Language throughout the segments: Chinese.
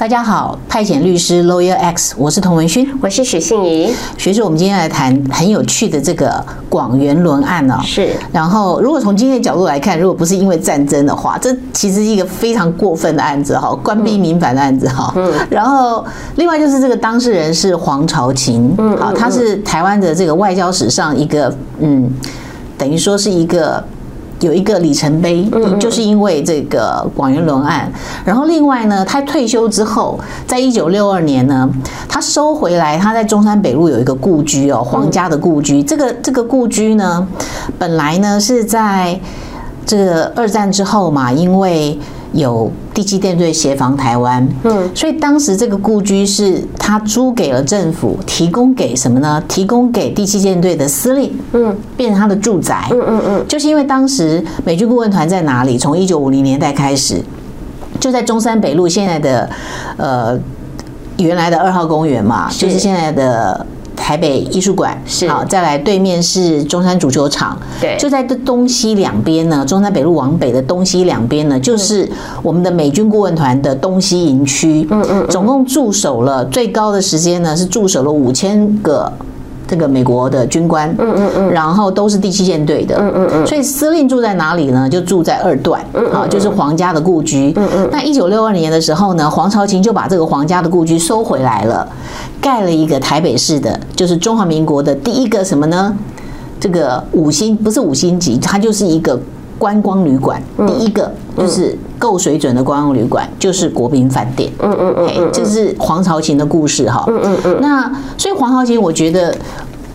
大家好，派遣律师 Lawyer X，我是童文勋，我是许信怡。学士，我们今天来谈很有趣的这个广元轮案哦。是。然后，如果从今天的角度来看，如果不是因为战争的话，这其实是一个非常过分的案子哈，官逼民反的案子哈。嗯。然后，另外就是这个当事人是黄朝琴，嗯，好，他是台湾的这个外交史上一个嗯，等于说是一个。有一个里程碑，就是因为这个广元轮案。然后另外呢，他退休之后，在一九六二年呢，他收回来，他在中山北路有一个故居哦，皇家的故居。这个这个故居呢，本来呢是在这个二战之后嘛，因为。有第七舰队协防台湾，嗯，所以当时这个故居是他租给了政府，提供给什么呢？提供给第七舰队的司令，嗯，变成他的住宅，嗯嗯嗯，就是因为当时美军顾问团在哪里？从一九五零年代开始，就在中山北路现在的呃原来的二号公园嘛，就是现在的。台北艺术馆是好，再来对面是中山足球场，对，就在这东西两边呢。中山北路往北的东西两边呢，就是我们的美军顾问团的东西营区。嗯嗯，总共驻守了最高的时间呢，是驻守了五千个。这个美国的军官，嗯嗯嗯，然后都是第七舰队的，嗯嗯嗯，所以司令住在哪里呢？就住在二段，啊，就是皇家的故居。嗯嗯，那一九六二年的时候呢，黄朝琴就把这个皇家的故居收回来了，盖了一个台北市的，就是中华民国的第一个什么呢？这个五星不是五星级，它就是一个。观光旅馆第一个就是够水准的观光旅馆，就是国宾饭店。嗯嗯嗯，这是黄朝琴的故事哈。嗯嗯嗯。那所以黄朝琴，我觉得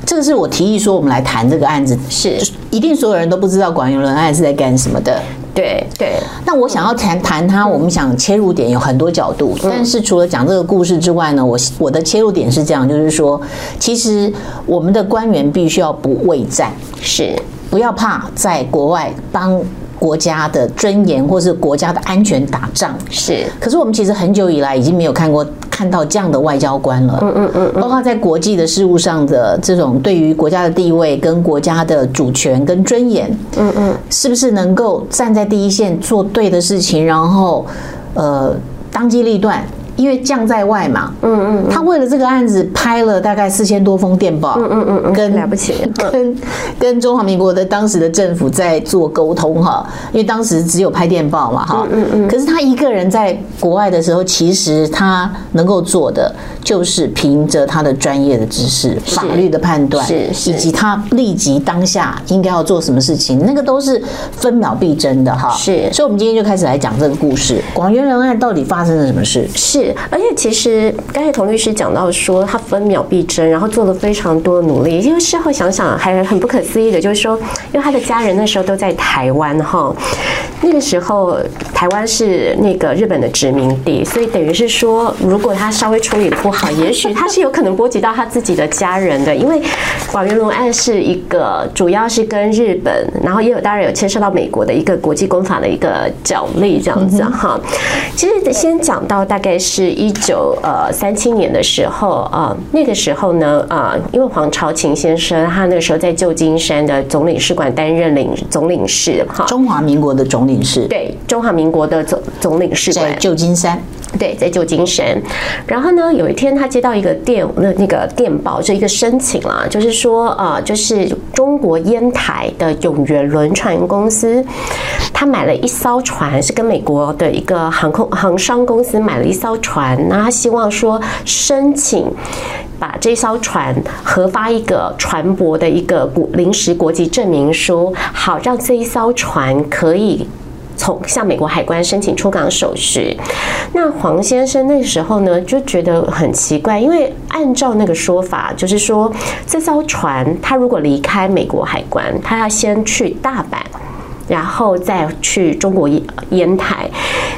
这个是我提议说我们来谈这个案子，是一定所有人都不知道广源伦案是在干什么的。对对。那我想要谈谈他，我们想切入点有很多角度，但是除了讲这个故事之外呢，我我的切入点是这样，就是说，其实我们的官员必须要不畏战，是。不要怕在国外帮国家的尊严或是国家的安全打仗，是。可是我们其实很久以来已经没有看过看到这样的外交官了。嗯嗯嗯。包括在国际的事务上的这种对于国家的地位跟国家的主权跟尊严，嗯嗯，是不是能够站在第一线做对的事情，然后呃当机立断？因为将在外嘛，嗯嗯，他为了这个案子拍了大概四千多封电报，嗯嗯嗯，跟了不起，跟跟中华民国的当时的政府在做沟通哈，因为当时只有拍电报嘛哈，嗯嗯，可是他一个人在国外的时候，其实他能够做的就是凭着他的专业的知识、法律的判断，是以及他立即当下应该要做什么事情，那个都是分秒必争的哈，是，所以我们今天就开始来讲这个故事，广元人案到底发生了什么事？是。而且其实刚才童律师讲到说，他分秒必争，然后做了非常多的努力。因为事后想想还很不可思议的，就是说，因为他的家人那时候都在台湾哈，那个时候台湾是那个日本的殖民地，所以等于是说，如果他稍微处理不好，也许他是有可能波及到他自己的家人的。因为广元龙案是一个主要是跟日本，然后也有当然有牵涉到美国的一个国际公法的一个角力这样子哈。其实先讲到大概是。是一九呃三七年的时候啊，那个时候呢啊，因为黄朝琴先生他那个时候在旧金山的总领事馆担任领总领事哈，中华民国的总领事，对，中华民国的总总领事馆在旧金山，对，在旧金山。然后呢，有一天天他接到一个电那那个电报，就一个申请啦，就是说呃，就是中国烟台的永源轮船公司，他买了一艘船，是跟美国的一个航空航商公司买了一艘。船，那他希望说申请把这艘船核发一个船舶的一个国临时国籍证明书，好让这一艘船可以从向美国海关申请出港手续。那黄先生那时候呢就觉得很奇怪，因为按照那个说法，就是说这艘船他如果离开美国海关，他要先去大阪，然后再去中国烟台。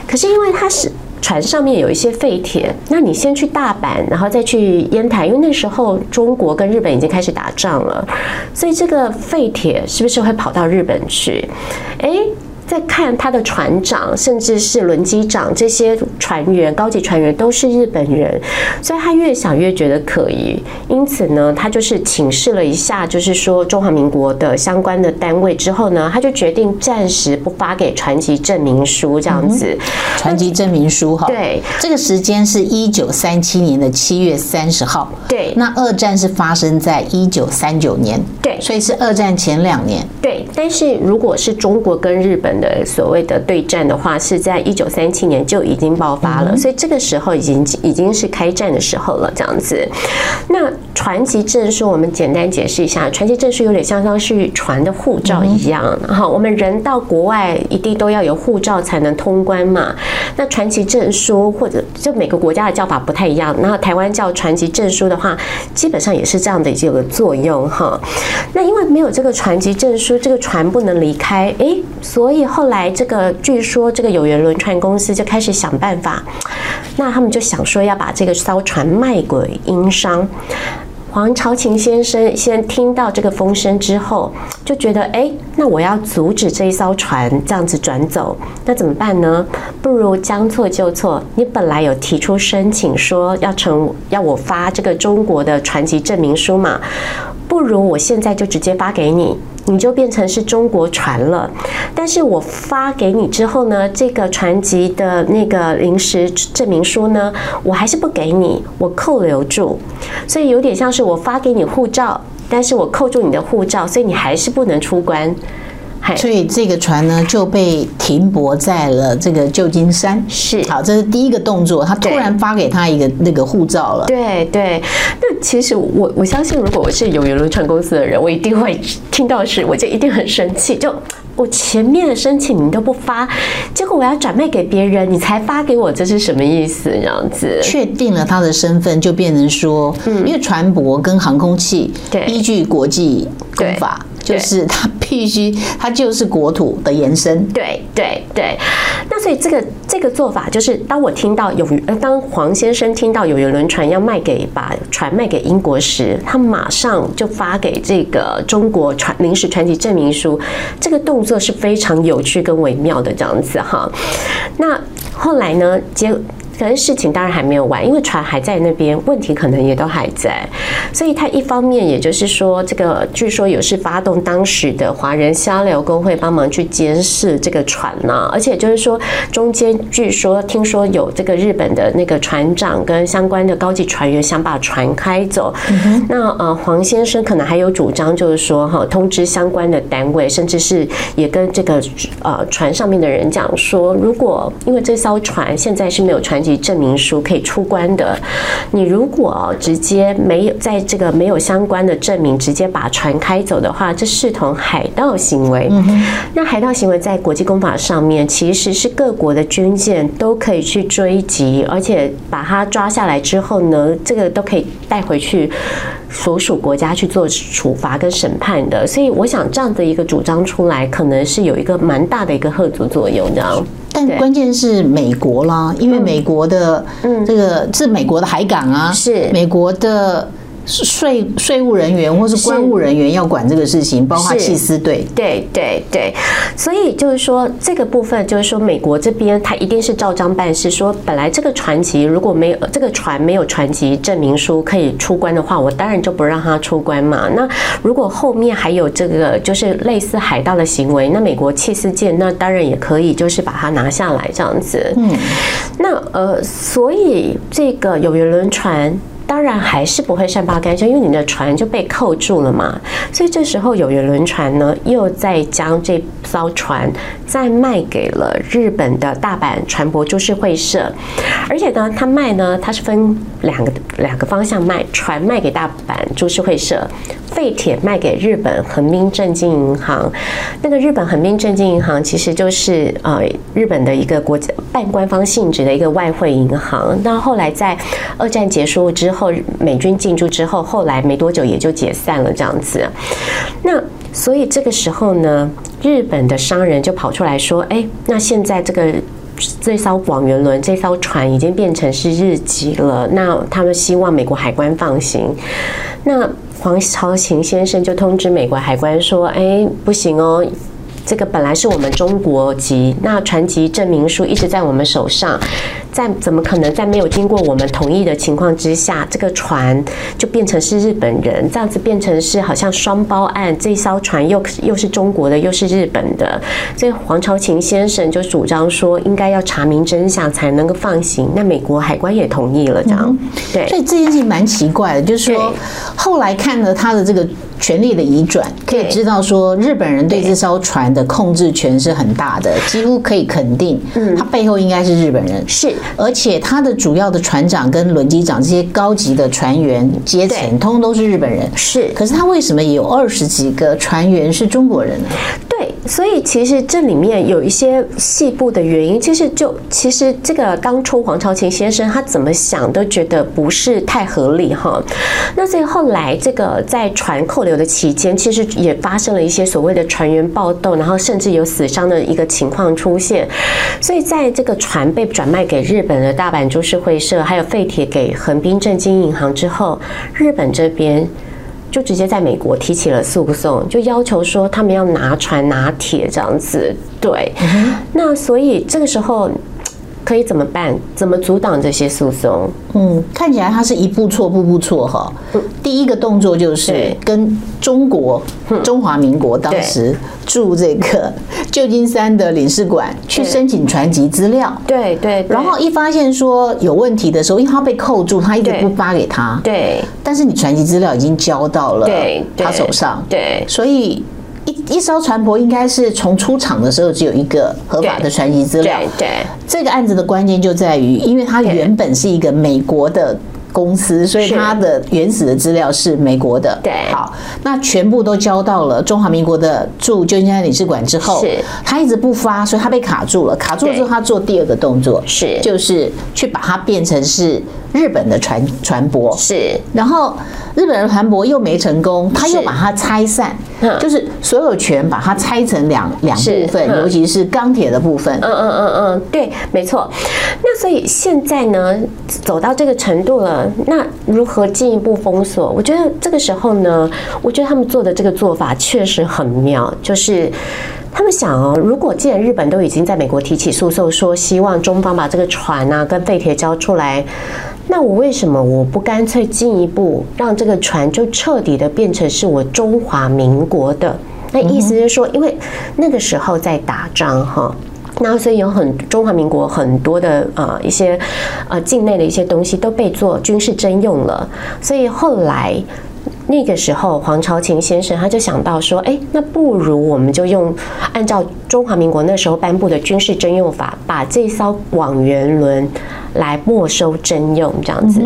可是因为他是。船上面有一些废铁，那你先去大阪，然后再去烟台，因为那时候中国跟日本已经开始打仗了，所以这个废铁是不是会跑到日本去？诶，在看他的船长，甚至是轮机长这些船员、高级船员都是日本人，所以他越想越觉得可疑。因此呢，他就是请示了一下，就是说中华民国的相关的单位之后呢，他就决定暂时不发给船籍证明书这样子。船籍证明书哈，对，这个时间是一九三七年的七月三十号。对，那二战是发生在一九三九年。对，所以是二战前两年。对，但是如果是中国跟日本的所谓的对战的话，是在一九三七年就已经爆发了，嗯、所以这个时候已经已经是开战的时候了，这样子。那船籍证书，我们简单解释一下，船籍证书有点相当是船的护照一样。好、嗯，我们人到国外一定都要有护照才能通关嘛。那船籍证书或者就每个国家的叫法不太一样，然后台湾叫船籍证书的话，基本上也是这样的一个作用哈。那因为没有这个船籍证书，这个船不能离开，诶，所以后来这个据说这个有缘轮船公司就开始想办法，那他们就想说要把这个艘船卖给英商。黄朝琴先生先听到这个风声之后，就觉得，哎，那我要阻止这一艘船这样子转走，那怎么办呢？不如将错就错，你本来有提出申请说要成要我发这个中国的船籍证明书嘛，不如我现在就直接发给你。你就变成是中国船了，但是我发给你之后呢，这个船籍的那个临时证明书呢，我还是不给你，我扣留住，所以有点像是我发给你护照，但是我扣住你的护照，所以你还是不能出关。所以这个船呢就被停泊在了这个旧金山。是，好，这是第一个动作。他突然发给他一个那个护照了。对对。那其实我我相信，如果我是有游轮船公司的人，我一定会听到是，我就一定很生气。就我前面的申请你都不发，结果我要转卖给别人，你才发给我，这是什么意思？这样子。确定了他的身份，就变成说，嗯因为船舶跟航空器，对，依据国际公法。就是它必须，它就是国土的延伸。对对对，那所以这个这个做法就是，当我听到有呃，当黄先生听到有游轮船要卖给把船卖给英国时，他马上就发给这个中国船临时船籍证明书。这个动作是非常有趣跟微妙的这样子哈。那后来呢，结。可是事情当然还没有完，因为船还在那边，问题可能也都还在，所以他一方面也就是说，这个据说有是发动当时的华人协流工会帮忙去监视这个船呢、啊，而且就是说中间据说听说有这个日本的那个船长跟相关的高级船员想把船开走，嗯、那呃黄先生可能还有主张，就是说哈通知相关的单位，甚至是也跟这个呃船上面的人讲说，如果因为这艘船现在是没有船。证明书可以出关的，你如果直接没有在这个没有相关的证明，直接把船开走的话，这视同海盗行为。那海盗行为在国际公法上面，其实是各国的军舰都可以去追击，而且把它抓下来之后呢，这个都可以带回去所属国家去做处罚跟审判的。所以，我想这样的一个主张出来，可能是有一个蛮大的一个贺阻作用的。但关键是美国啦，因为美国的这个是美国的海港啊，是。美国的。税税务人员或是公务人员要管这个事情，包括弃私队。对对对，所以就是说这个部分，就是说美国这边他一定是照章办事。说本来这个船籍如果没有这个船没有船籍证明书可以出关的话，我当然就不让他出关嘛。那如果后面还有这个就是类似海盗的行为，那美国弃私舰那当然也可以就是把它拿下来这样子。嗯，那呃，所以这个有缘轮船。当然还是不会善罢甘休，因为你的船就被扣住了嘛。所以这时候有缘轮船呢，又再将这艘船再卖给了日本的大阪船舶株式会社，而且呢，他卖呢，他是分两个两个方向卖，船卖给大阪株式会社，废铁卖给日本横滨正金银行。那个日本横滨正金银行其实就是呃日本的一个国家半官方性质的一个外汇银行。那后来在二战结束之。后美军进驻之后，后来没多久也就解散了，这样子。那所以这个时候呢，日本的商人就跑出来说：“哎，那现在这个这艘广元轮这艘船已经变成是日籍了，那他们希望美国海关放行。”那黄朝琴先生就通知美国海关说：“哎，不行哦。”这个本来是我们中国籍，那船籍证明书一直在我们手上，在怎么可能在没有经过我们同意的情况之下，这个船就变成是日本人，这样子变成是好像双包案，这艘船又又是中国的，又是日本的，所以黄朝琴先生就主张说，应该要查明真相才能够放行。那美国海关也同意了，这样、嗯、对，所以这件事情蛮奇怪的，就是说后来看了他的这个。权力的移转，可以知道说，日本人对这艘船的控制权是很大的，几乎可以肯定，嗯，他背后应该是日本人，是，而且他的主要的船长跟轮机长这些高级的船员阶层，通通都是日本人，是。可是他为什么也有二十几个船员是中国人呢？对，所以其实这里面有一些细部的原因，其实就其实这个当初黄朝琴先生他怎么想都觉得不是太合理哈。那所以后来这个在船扣留的期间，其实也发生了一些所谓的船员暴动，然后甚至有死伤的一个情况出现。所以在这个船被转卖给日本的大阪株式会社，还有废铁给横滨正金银行之后，日本这边。就直接在美国提起了诉讼，就要求说他们要拿船拿铁这样子。对，那所以这个时候可以怎么办？怎么阻挡这些诉讼？嗯，看起来他是一步错步步错哈。第一个动作就是跟中国中华民国当时驻这个旧金山的领事馆去申请传籍资料。对对。然后一发现说有问题的时候，因为他被扣住，他一直不发给他。对。但是你传籍资料已经交到了他手上。对。所以一一艘船舶应该是从出厂的时候只有一个合法的船籍资料。对。这个案子的关键就在于，因为它原本是一个美国的。公司，所以它的原始的资料是美国的。对，好，那全部都交到了中华民国的驻旧金山领事馆之后，是，他一直不发，所以他被卡住了。卡住了之后，他做第二个动作是，就是去把它变成是日本的船船舶。是，然后日本的船舶又没成功，他又把它拆散，就是所有权把它拆成两两部分，尤其是钢铁的部分。嗯嗯嗯嗯，对，没错。那所以现在呢，走到这个程度了。那如何进一步封锁？我觉得这个时候呢，我觉得他们做的这个做法确实很妙，就是他们想哦，如果既然日本都已经在美国提起诉讼，说希望中方把这个船啊跟废铁交出来，那我为什么我不干脆进一步让这个船就彻底的变成是我中华民国的？那意思是说，因为那个时候在打仗哈。那所以有很中华民国很多的呃一些呃境内的一些东西都被做军事征用了，所以后来那个时候黄朝琴先生他就想到说，哎，那不如我们就用按照中华民国那时候颁布的军事征用法，把这艘广元轮来没收征用这样子。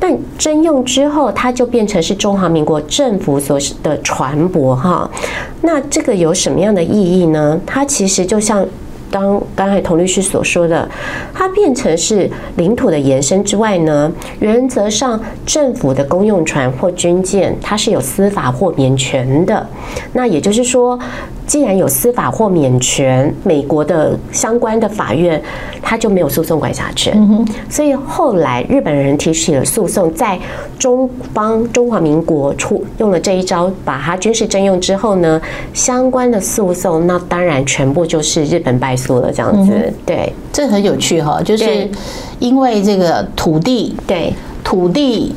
但征用之后，它就变成是中华民国政府所的船舶哈。那这个有什么样的意义呢？它其实就像。当刚才童律师所说的，它变成是领土的延伸之外呢，原则上政府的公用船或军舰，它是有司法豁免权的。那也就是说，既然有司法豁免权，美国的相关的法院他就没有诉讼管辖权。所以后来日本人提起了诉讼，在中方中华民国出用了这一招，把它军事征用之后呢，相关的诉讼那当然全部就是日本败诉了。这样子，对，这很有趣哈，就是因为这个土地，对土地。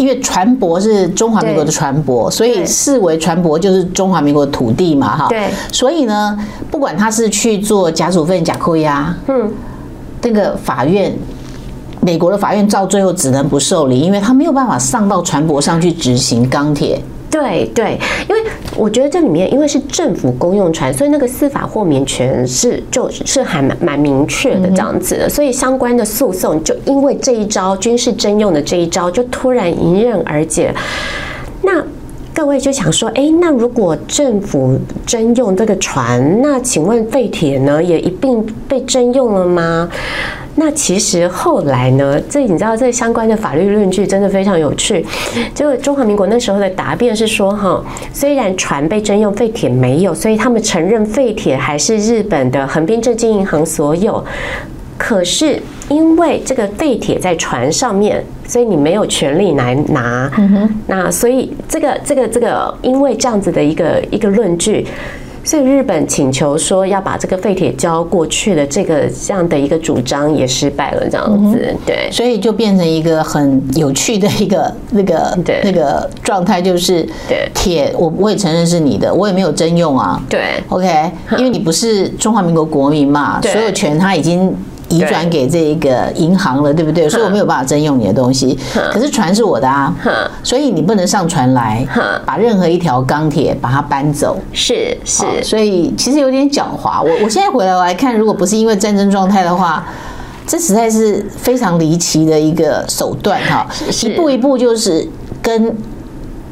因为船舶是中华民国的船舶，所以视为船舶就是中华民国的土地嘛，哈。对。所以呢，不管他是去做假处分、假扣押，嗯，这个法院，美国的法院到最后只能不受理，因为他没有办法上到船舶上去执行钢铁。对对，因为我觉得这里面因为是政府公用船，所以那个司法豁免权是就是还蛮蛮明确的这样子的，所以相关的诉讼就因为这一招军事征用的这一招就突然迎刃而解。那各位就想说，哎，那如果政府征用这个船，那请问废铁呢也一并被征用了吗？那其实后来呢，这你知道，这相关的法律论据真的非常有趣。就中华民国那时候的答辩是说，哈，虽然船被征用，废铁没有，所以他们承认废铁还是日本的横滨正金银行所有。可是因为这个废铁在船上面，所以你没有权利来拿。那所以这个这个这个，因为这样子的一个一个论据。所以日本请求说要把这个废铁交过去的这个这样的一个主张也失败了，这样子，对，所以就变成一个很有趣的一个 那个那个状态，就是对铁，我我也承认是你的，我也没有征用啊，对，OK，因为你不是中华民国国民嘛，所有权他已经。移转给这个银行了，对不对？所以我没有办法征用你的东西。可是船是我的啊，所以你不能上船来，把任何一条钢铁把它搬走。是是，所以其实有点狡猾。我我现在回来我来看，如果不是因为战争状态的话，这实在是非常离奇的一个手段哈，一步一步就是跟。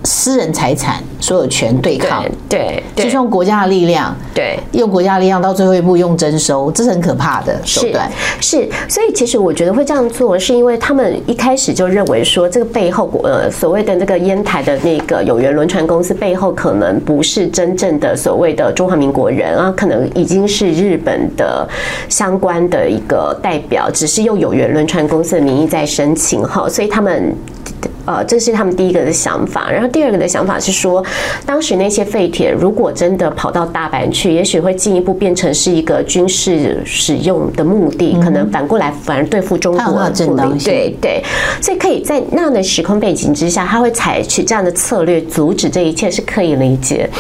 私人财产所有权对抗，对，就是用国家的力量，对，用国家的力量到最后一步用征收，这是很可怕的手段。是，是，所以其实我觉得会这样做，是因为他们一开始就认为说，这个背后呃所谓的那个烟台的那个有源轮船公司背后可能不是真正的所谓的中华民国人啊，可能已经是日本的相关的一个代表，只是用有源轮船公司的名义在申请哈，所以他们。呃，这是他们第一个的想法，然后第二个的想法是说，当时那些废铁如果真的跑到大阪去，也许会进一步变成是一个军事使用的目的，可能反过来反而对付中国的不利。对对，所以可以在那样的时空背景之下，他会采取这样的策略阻止这一切是可以理解。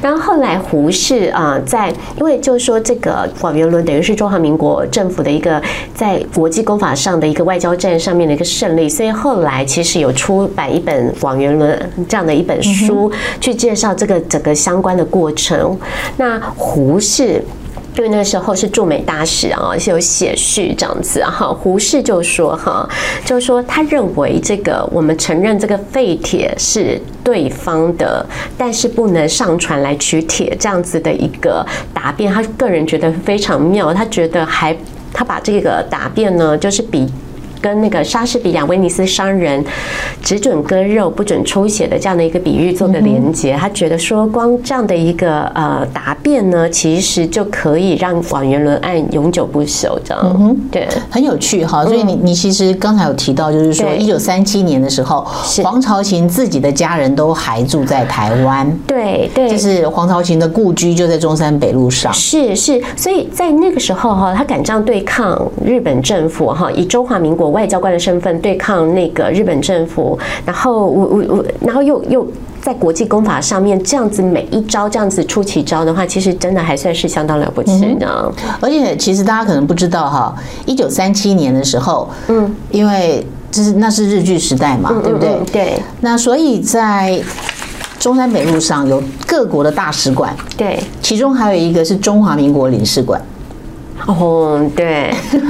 然后后来胡适啊，在因为就是说这个广元轮等于是中华民国政府的一个在国际公法上的一个外交战上面的一个胜利，所以后来其实有出。出版一本《广元轮》这样的一本书，去介绍这个整个相关的过程。那胡适，因为那时候是驻美大使啊，是有写序这样子哈。胡适就说哈，就说他认为这个我们承认这个废铁是对方的，但是不能上船来取铁这样子的一个答辩，他个人觉得非常妙。他觉得还他把这个答辩呢，就是比。跟那个莎士比亚威尼斯商人只准割肉不准抽血的这样的一个比喻做个连接，他觉得说光这样的一个呃答辩呢，其实就可以让广元轮案永久不朽，这样。嗯哼，对，很有趣哈。所以你你其实刚才有提到，就是说一九三七年的时候，黄朝琴自己的家人都还住在台湾，对对，就是黄朝琴的故居就在中山北路上。是是，所以在那个时候哈，他敢这样对抗日本政府哈，以中华民国外交官的身份对抗那个日本政府，然后我我我，然后又又在国际公法上面这样子每一招这样子出奇招的话，其实真的还算是相当了不起的。而且其实大家可能不知道哈，一九三七年的时候，嗯，因为这是那是日据时代嘛，对不对？对。那所以在中山北路上有各国的大使馆，对，其中还有一个是中华民国领事馆。哦，对，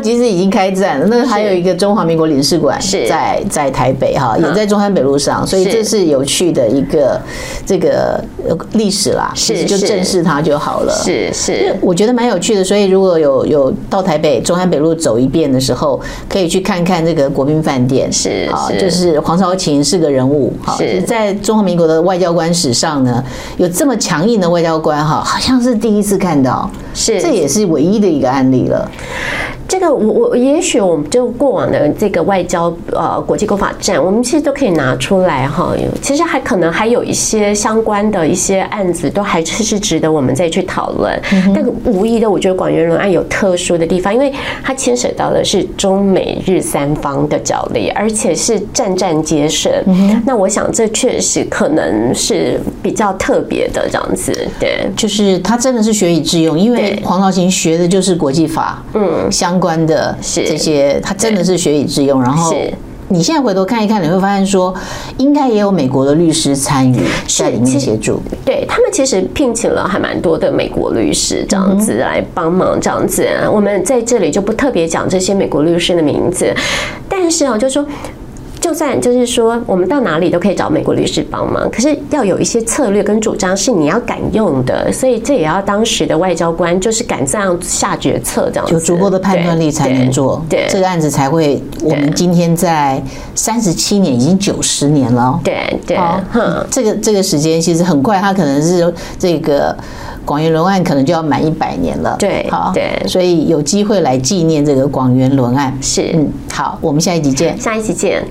其实已经开战了。那还有一个中华民国领事馆在在台北哈，也在中山北路上，所以这是有趣的一个这个历史啦。是，就正视它就好了。是是，我觉得蛮有趣的。所以如果有有到台北中山北路走一遍的时候，可以去看看这个国宾饭店。是啊，就是黄朝琴是个人物哈，是在中华民国的外交官史上呢，有这么强硬的外交官哈，好像是第一次看。看到是，这也是唯一的一个案例了。这个我我也许我们就过往的这个外交呃国际公法战，我们其实都可以拿出来哈。其实还可能还有一些相关的一些案子，都还是是值得我们再去讨论。但无疑的，我觉得广元轮案有特殊的地方，因为它牵涉到的是中美日三方的角力，而且是战战皆胜。那我想这确实可能是比较特别的这样子。对，就是他真的是学以致用，因为黄朝琴学的就是国际法，嗯，相。关的这些，他真的是学以致用。然后你现在回头看一看，你会发现说，应该也有美国的律师参与在里面协助。对，他们其实聘请了还蛮多的美国律师这样子来帮忙，这样子。我们在这里就不特别讲这些美国律师的名字，但是啊，就是说。就算就是说，我们到哪里都可以找美国律师帮忙，可是要有一些策略跟主张是你要敢用的，所以这也要当时的外交官就是敢这样下决策，这样有足够的判断力才能做，对，这个案子才会。我们今天在三十七年，已经九十年了，对对，这个这个时间其实很快，它可能是这个广元轮案可能就要满一百年了，对，好，对，所以有机会来纪念这个广元轮案，是，嗯，好，我们下一集见，下一集见。